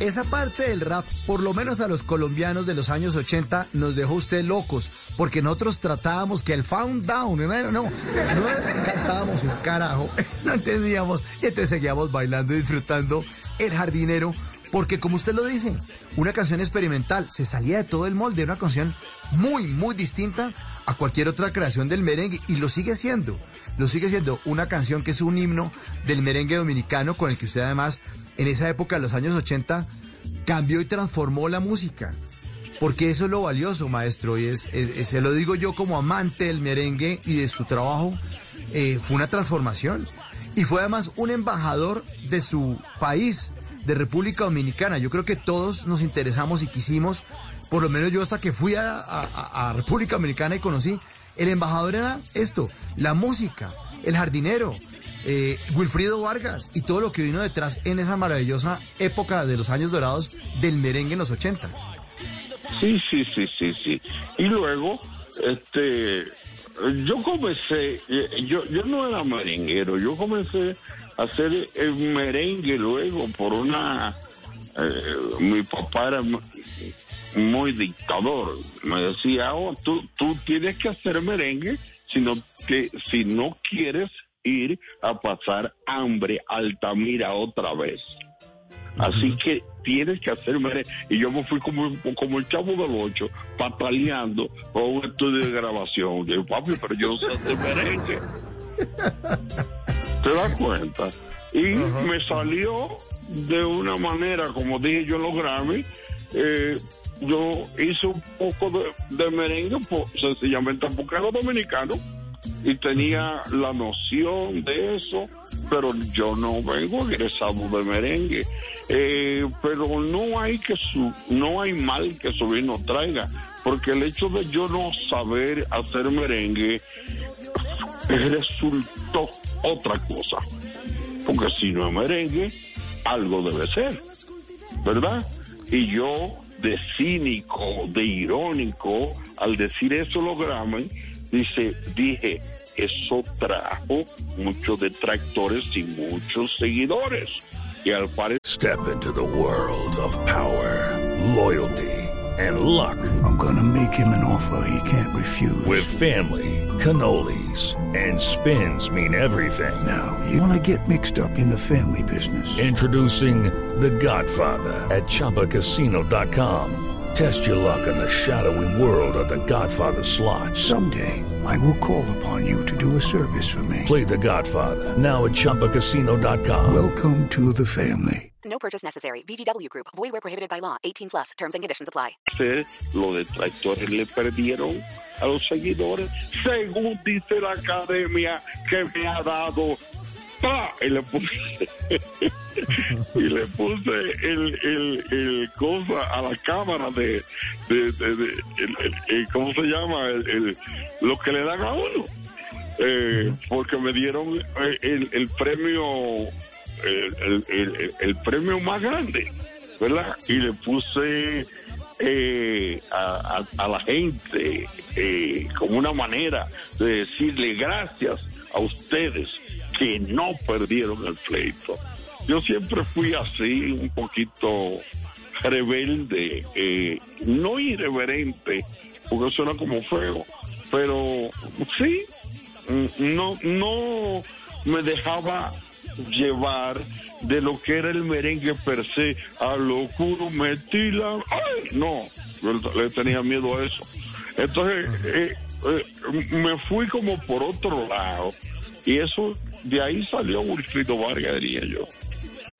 esa parte del rap, por lo menos a los colombianos de los años 80, nos dejó usted locos, porque nosotros tratábamos que el found down, no, no, no cantábamos un carajo, no entendíamos, y entonces seguíamos bailando y disfrutando el jardinero, porque como usted lo dice, una canción experimental, se salía de todo el molde, una canción muy, muy distinta a cualquier otra creación del merengue, y lo sigue siendo, lo sigue siendo una canción que es un himno del merengue dominicano, con el que usted además en esa época, en los años 80, cambió y transformó la música. Porque eso es lo valioso, maestro, y es, se lo digo yo como amante del merengue y de su trabajo, eh, fue una transformación. Y fue además un embajador de su país, de República Dominicana. Yo creo que todos nos interesamos y quisimos, por lo menos yo hasta que fui a, a- a República Dominicana y conocí, el embajador era esto, la música, el jardinero, eh, Wilfrido Vargas y todo lo que vino detrás en esa maravillosa época de los años dorados del merengue en los 80. Sí, sí, sí, sí, sí. Y luego, este, yo comencé, eh, yo, yo no era merenguero, yo comencé a hacer el merengue luego por una, eh, mi papá era mu- muy dictador, me decía, oh, tú, tú tienes que hacer merengue, sino que si no quieres ir a pasar hambre a Altamira otra vez. Así que tienes que hacer merengue. Y yo me fui como, como el chavo del ocho, pataleando por un estudio de grabación. Yo, papi, pero yo no sé hacer merengue. ¿Te das cuenta? Y me salió de una manera, como dije yo en los Grammy, eh, yo hice un poco de, de merengue, po- sencillamente porque era dominicano y tenía la noción de eso, pero yo no vengo egresado de merengue. Eh, pero no hay que su, no hay mal que su vino traiga, porque el hecho de yo no saber hacer merengue resultó otra cosa. Porque si no es merengue, algo debe ser, ¿verdad? Y yo, de cínico, de irónico, al decir eso los Grammy, dice, dije, eso trajo muchos detractores y muchos seguidores. Y al parecer Step into the world of power, loyalty, and luck. I'm gonna make him an offer he can't refuse. With family, cannolis, and spins mean everything. now, you wanna get mixed up in the family business. Introducing The Godfather at ChumbaCasino.com. Test your luck in the shadowy world of The Godfather slot. Someday, I will call upon you to do a service for me. Play The Godfather now at ChumbaCasino.com. Welcome to the family. No purchase necessary. VGW Group. Void where prohibited by law. 18 plus. Terms and conditions apply. los detractores le perdieron a los seguidores, según dice la academia que me ha dado. ¡pa! Y le puse, y le puse el, el, el cosa a la cámara de, de, de- de- el- el- el- ¿cómo se llama? El, lo que le dan a uno. Eh, porque me dieron eh, el, el premio el, el- el- el premio más grande, ¿verdad? Y le puse eh, a, a- a la gente eh, como una manera de decirle gracias a ustedes que no perdieron el pleito. Yo siempre fui así, un poquito rebelde, eh, no irreverente, porque suena como feo, pero sí, mm, no, no me dejaba llevar de lo que era el merengue per se, a lo oscuro metí la... ¡Ay! No, le tenía miedo a eso. Entonces, eh, eh, me fui como por otro lado, y eso, de ahí salió Wilfrido Vargas, diría yo.